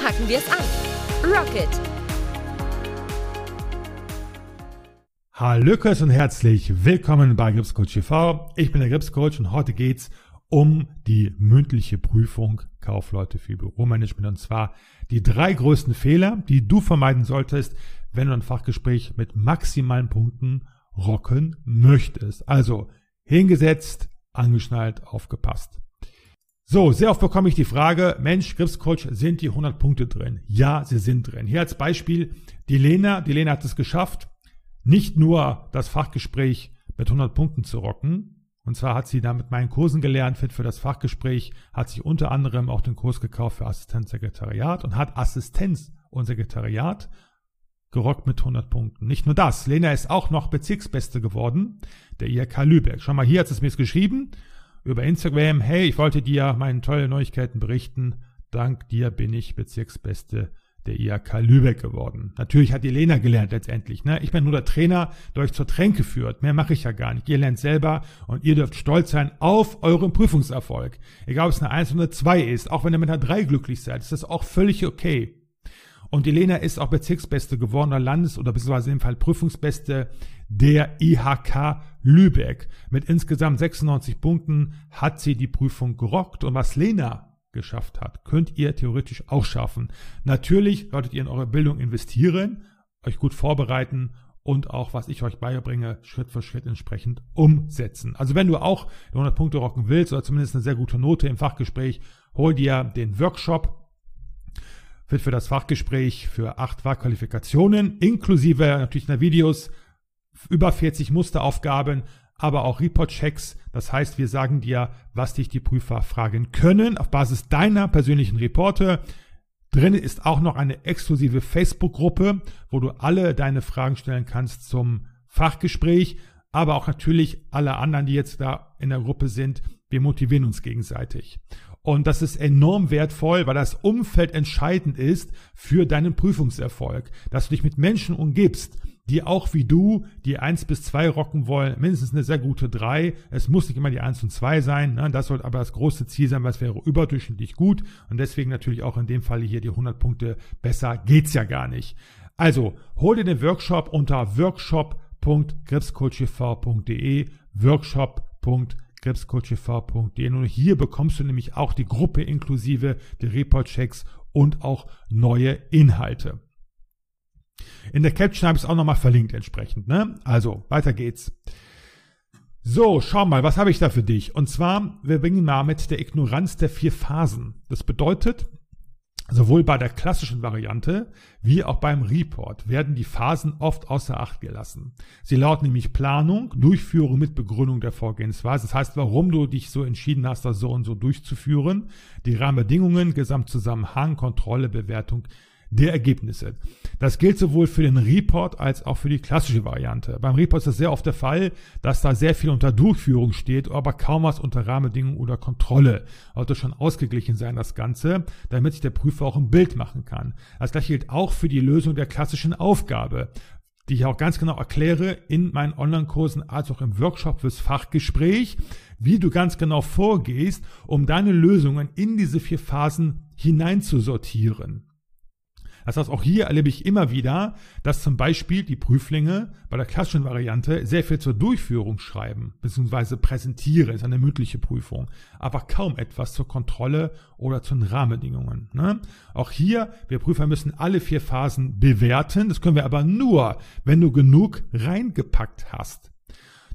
packen wir es an. Rocket! Hallöckers und herzlich willkommen bei Gripscoach TV. Ich bin der Gripscoach und heute geht's um die mündliche Prüfung Kaufleute für Büromanagement und zwar die drei größten Fehler, die du vermeiden solltest, wenn du ein Fachgespräch mit maximalen Punkten rocken möchtest. Also hingesetzt, angeschnallt, aufgepasst. So, sehr oft bekomme ich die Frage, Mensch, Griffscoach, sind die 100 Punkte drin? Ja, sie sind drin. Hier als Beispiel die Lena. Die Lena hat es geschafft, nicht nur das Fachgespräch mit 100 Punkten zu rocken. Und zwar hat sie da mit meinen Kursen gelernt, fit für das Fachgespräch, hat sich unter anderem auch den Kurs gekauft für Assistenzsekretariat und hat Assistenz und Sekretariat gerockt mit 100 Punkten. Nicht nur das, Lena ist auch noch Bezirksbeste geworden, der IHK Lübeck. Schau mal, hier hat es mir geschrieben über Instagram, hey, ich wollte dir meine tollen Neuigkeiten berichten. Dank dir bin ich Bezirksbeste der IHK Lübeck geworden. Natürlich hat die Lena gelernt letztendlich. Ne? Ich bin nur der Trainer, der euch zur Tränke führt. Mehr mache ich ja gar nicht. Ihr lernt selber und ihr dürft stolz sein auf euren Prüfungserfolg. Egal, ob es eine 1 oder eine 2 ist. Auch wenn ihr mit einer 3 glücklich seid, ist das auch völlig okay. Und die Lena ist auch Bezirksbeste geworden Landes- oder beziehungsweise im Fall Prüfungsbeste der IHK Lübeck. Mit insgesamt 96 Punkten hat sie die Prüfung gerockt. Und was Lena geschafft hat, könnt ihr theoretisch auch schaffen. Natürlich solltet ihr in eure Bildung investieren, euch gut vorbereiten und auch, was ich euch beibringe, Schritt für Schritt entsprechend umsetzen. Also wenn du auch 100 Punkte rocken willst oder zumindest eine sehr gute Note im Fachgespräch, hol dir den Workshop Fit für das Fachgespräch für acht Wahlqualifikationen, inklusive natürlich einer Videos, über 40 Musteraufgaben, aber auch Report-Checks. Das heißt, wir sagen dir, was dich die Prüfer fragen können auf Basis deiner persönlichen Reporte. Drin ist auch noch eine exklusive Facebook-Gruppe, wo du alle deine Fragen stellen kannst zum Fachgespräch, aber auch natürlich alle anderen, die jetzt da in der Gruppe sind. Wir motivieren uns gegenseitig. Und das ist enorm wertvoll, weil das Umfeld entscheidend ist für deinen Prüfungserfolg. Dass du dich mit Menschen umgibst, die auch wie du die 1 bis 2 rocken wollen, mindestens eine sehr gute 3. Es muss nicht immer die 1 und 2 sein, ne? das sollte aber das große Ziel sein, weil es wäre überdurchschnittlich gut und deswegen natürlich auch in dem Fall hier die 100 Punkte. Besser geht's ja gar nicht. Also, hol dir den Workshop unter workshop.gripscoachtv.de workshop.gripscoachtv.de und hier bekommst du nämlich auch die Gruppe inklusive der Report-Checks und auch neue Inhalte. In der Caption habe ich es auch nochmal verlinkt entsprechend. Ne? Also, weiter geht's. So, schau mal, was habe ich da für dich? Und zwar, wir beginnen mal mit der Ignoranz der vier Phasen. Das bedeutet, sowohl bei der klassischen Variante wie auch beim Report werden die Phasen oft außer Acht gelassen. Sie lauten nämlich Planung, Durchführung mit Begründung der Vorgehensweise. Das heißt, warum du dich so entschieden hast, das so und so durchzuführen, die Rahmenbedingungen, Gesamtzusammenhang, Kontrolle, Bewertung der Ergebnisse. Das gilt sowohl für den Report als auch für die klassische Variante. Beim Report ist es sehr oft der Fall, dass da sehr viel unter Durchführung steht, aber kaum was unter Rahmenbedingungen oder Kontrolle. Sollte schon ausgeglichen sein, das Ganze, damit sich der Prüfer auch ein Bild machen kann. Das gleiche gilt auch für die Lösung der klassischen Aufgabe die ich auch ganz genau erkläre in meinen Online-Kursen als auch im Workshop fürs Fachgespräch, wie du ganz genau vorgehst, um deine Lösungen in diese vier Phasen hineinzusortieren. Das heißt, auch hier erlebe ich immer wieder, dass zum Beispiel die Prüflinge bei der klassischen Variante sehr viel zur Durchführung schreiben bzw. präsentieren, ist eine mündliche Prüfung, aber kaum etwas zur Kontrolle oder zu den Rahmenbedingungen. Ne? Auch hier, wir Prüfer müssen alle vier Phasen bewerten. Das können wir aber nur, wenn du genug reingepackt hast.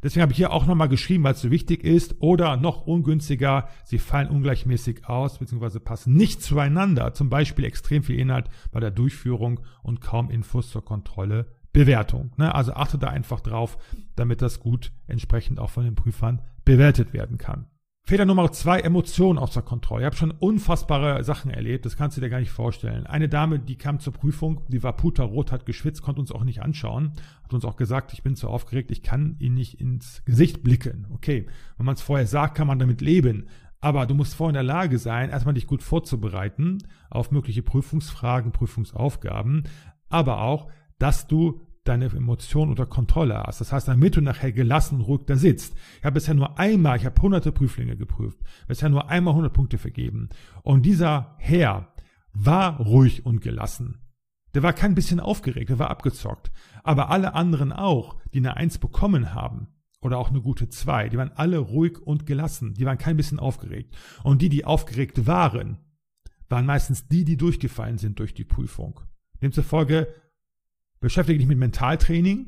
Deswegen habe ich hier auch nochmal geschrieben, weil es so wichtig ist. Oder noch ungünstiger, sie fallen ungleichmäßig aus bzw. passen nicht zueinander. Zum Beispiel extrem viel Inhalt bei der Durchführung und kaum Infos zur Kontrolle, Bewertung. Ne? Also achte da einfach drauf, damit das gut entsprechend auch von den Prüfern bewertet werden kann. Fehler Nummer zwei, Emotionen außer Kontrolle. Ich habe schon unfassbare Sachen erlebt, das kannst du dir gar nicht vorstellen. Eine Dame, die kam zur Prüfung, die war puterrot, hat geschwitzt, konnte uns auch nicht anschauen, hat uns auch gesagt, ich bin zu aufgeregt, ich kann ihn nicht ins Gesicht blicken. Okay, wenn man es vorher sagt, kann man damit leben. Aber du musst vorher in der Lage sein, erstmal dich gut vorzubereiten auf mögliche Prüfungsfragen, Prüfungsaufgaben, aber auch, dass du deine Emotionen unter Kontrolle hast. Das heißt, damit du nachher gelassen ruhig da sitzt. Ich habe bisher nur einmal, ich habe hunderte Prüflinge geprüft, bisher nur einmal 100 Punkte vergeben. Und dieser Herr war ruhig und gelassen. Der war kein bisschen aufgeregt, der war abgezockt. Aber alle anderen auch, die eine Eins bekommen haben, oder auch eine gute Zwei, die waren alle ruhig und gelassen. Die waren kein bisschen aufgeregt. Und die, die aufgeregt waren, waren meistens die, die durchgefallen sind durch die Prüfung. Demzufolge Beschäftige dich mit Mentaltraining,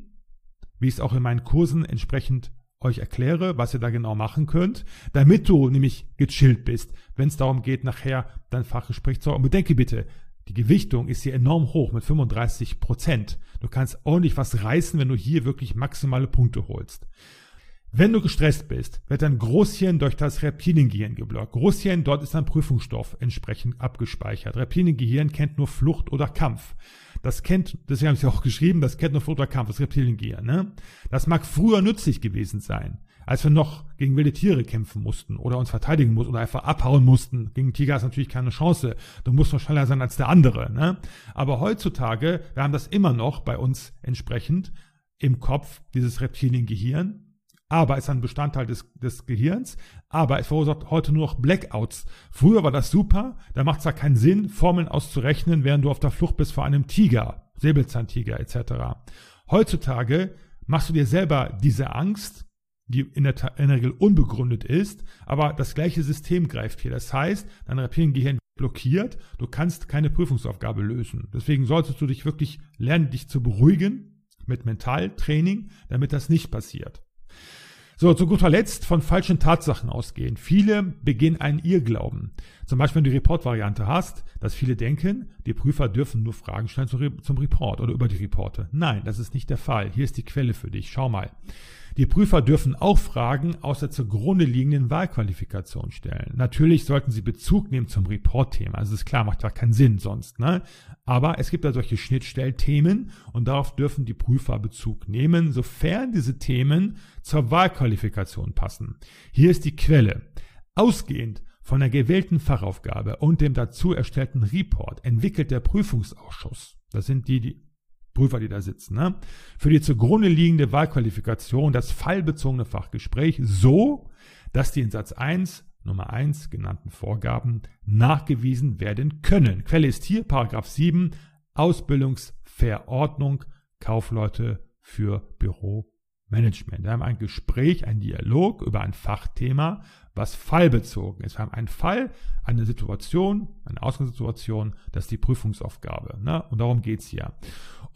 wie ich es auch in meinen Kursen entsprechend euch erkläre, was ihr da genau machen könnt, damit du nämlich gechillt bist, wenn es darum geht, nachher dein Fachgespräch zu haben. Und bedenke bitte, die Gewichtung ist hier enorm hoch mit 35 Prozent. Du kannst ordentlich was reißen, wenn du hier wirklich maximale Punkte holst. Wenn du gestresst bist, wird dein Großhirn durch das Reptiliengehirn geblockt. Großhirn, dort ist ein Prüfungsstoff entsprechend abgespeichert. Reptiliengehirn kennt nur Flucht oder Kampf. Das kennt, deswegen habe ich es auch geschrieben, das kennt nur Flucht oder Kampf, das Reptiliengehirn. Ne? Das mag früher nützlich gewesen sein, als wir noch gegen wilde Tiere kämpfen mussten oder uns verteidigen mussten oder einfach abhauen mussten. Gegen Tiger ist natürlich keine Chance. Du musst noch schneller sein als der andere. Ne? Aber heutzutage, wir haben das immer noch bei uns entsprechend im Kopf, dieses Reptiliengehirn aber ist ein Bestandteil des, des Gehirns, aber es verursacht heute nur noch Blackouts. Früher war das super, da macht es ja keinen Sinn, Formeln auszurechnen, während du auf der Flucht bist vor einem Tiger, Säbelzahntiger etc. Heutzutage machst du dir selber diese Angst, die in der, in der Regel unbegründet ist, aber das gleiche System greift hier. Das heißt, dein Reptiliengehirn blockiert, du kannst keine Prüfungsaufgabe lösen. Deswegen solltest du dich wirklich lernen, dich zu beruhigen mit Mentaltraining, damit das nicht passiert. So, zu guter Letzt von falschen Tatsachen ausgehen. Viele beginnen einen Irrglauben. Zum Beispiel, wenn du die Report-Variante hast, dass viele denken, die Prüfer dürfen nur Fragen stellen zum Report oder über die Reporte. Nein, das ist nicht der Fall. Hier ist die Quelle für dich. Schau mal. Die Prüfer dürfen auch Fragen aus der zugrunde liegenden Wahlqualifikation stellen. Natürlich sollten sie Bezug nehmen zum Report-Thema. Also ist klar, macht ja keinen Sinn sonst. Ne? Aber es gibt da solche Schnittstellthemen und darauf dürfen die Prüfer Bezug nehmen, sofern diese Themen zur Wahlqualifikation passen. Hier ist die Quelle. Ausgehend von der gewählten Fachaufgabe und dem dazu erstellten Report entwickelt der Prüfungsausschuss, das sind die, die Prüfer, die da sitzen, ne? für die zugrunde liegende Wahlqualifikation das fallbezogene Fachgespräch so, dass die in Satz 1 Nummer 1 genannten Vorgaben nachgewiesen werden können. Quelle ist hier Paragraph 7 Ausbildungsverordnung Kaufleute für Büromanagement. Wir haben ein Gespräch, ein Dialog über ein Fachthema, was fallbezogen ist. Wir haben einen Fall, eine Situation, eine Ausgangssituation, das ist die Prüfungsaufgabe. Ne? Und darum geht's hier.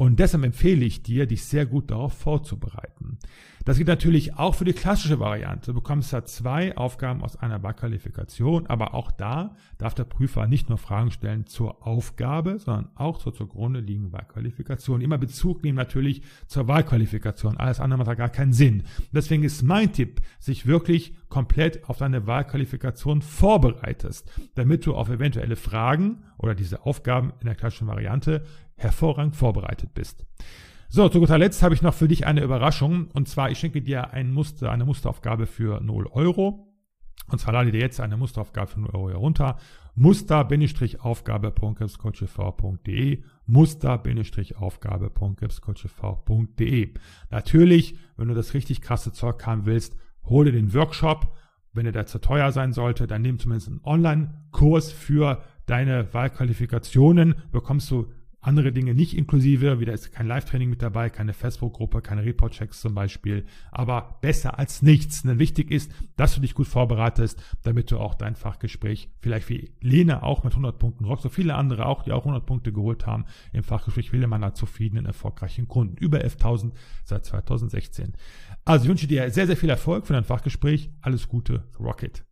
Und deshalb empfehle ich dir, dich sehr gut darauf vorzubereiten. Das gilt natürlich auch für die klassische Variante. Du bekommst ja zwei Aufgaben aus einer Wahlqualifikation, aber auch da darf der Prüfer nicht nur Fragen stellen zur Aufgabe, sondern auch zur zugrunde liegenden Wahlqualifikation. Immer Bezug nehmen natürlich zur Wahlqualifikation. Alles andere macht da gar keinen Sinn. Deswegen ist mein Tipp, sich wirklich komplett auf deine Wahlqualifikation vorbereitest, damit du auf eventuelle Fragen oder diese Aufgaben in der klassischen Variante hervorragend vorbereitet bist. So, zu guter Letzt habe ich noch für dich eine Überraschung. Und zwar, ich schenke dir ein Muster, eine Musteraufgabe für 0 Euro. Und zwar lade dir jetzt eine Musteraufgabe für 0 Euro herunter. Muster-Aufgabe.gipscoachtv.de Muster-Aufgabe.gipscoachtv.de Natürlich, wenn du das richtig krasse Zeug haben willst, hole den Workshop. Wenn er da zu teuer sein sollte, dann nimm zumindest einen Online-Kurs für deine Wahlqualifikationen. Bekommst du andere Dinge nicht inklusive, wieder ist kein Live-Training mit dabei, keine Facebook-Gruppe, keine Report-Checks zum Beispiel, aber besser als nichts. Denn wichtig ist, dass du dich gut vorbereitest, damit du auch dein Fachgespräch, vielleicht wie Lena auch mit 100 Punkten rockst, so viele andere auch, die auch 100 Punkte geholt haben, im Fachgespräch viele meiner zufriedenen, erfolgreichen Kunden. Über 11.000 seit 2016. Also ich wünsche dir sehr, sehr viel Erfolg für dein Fachgespräch. Alles Gute, Rocket.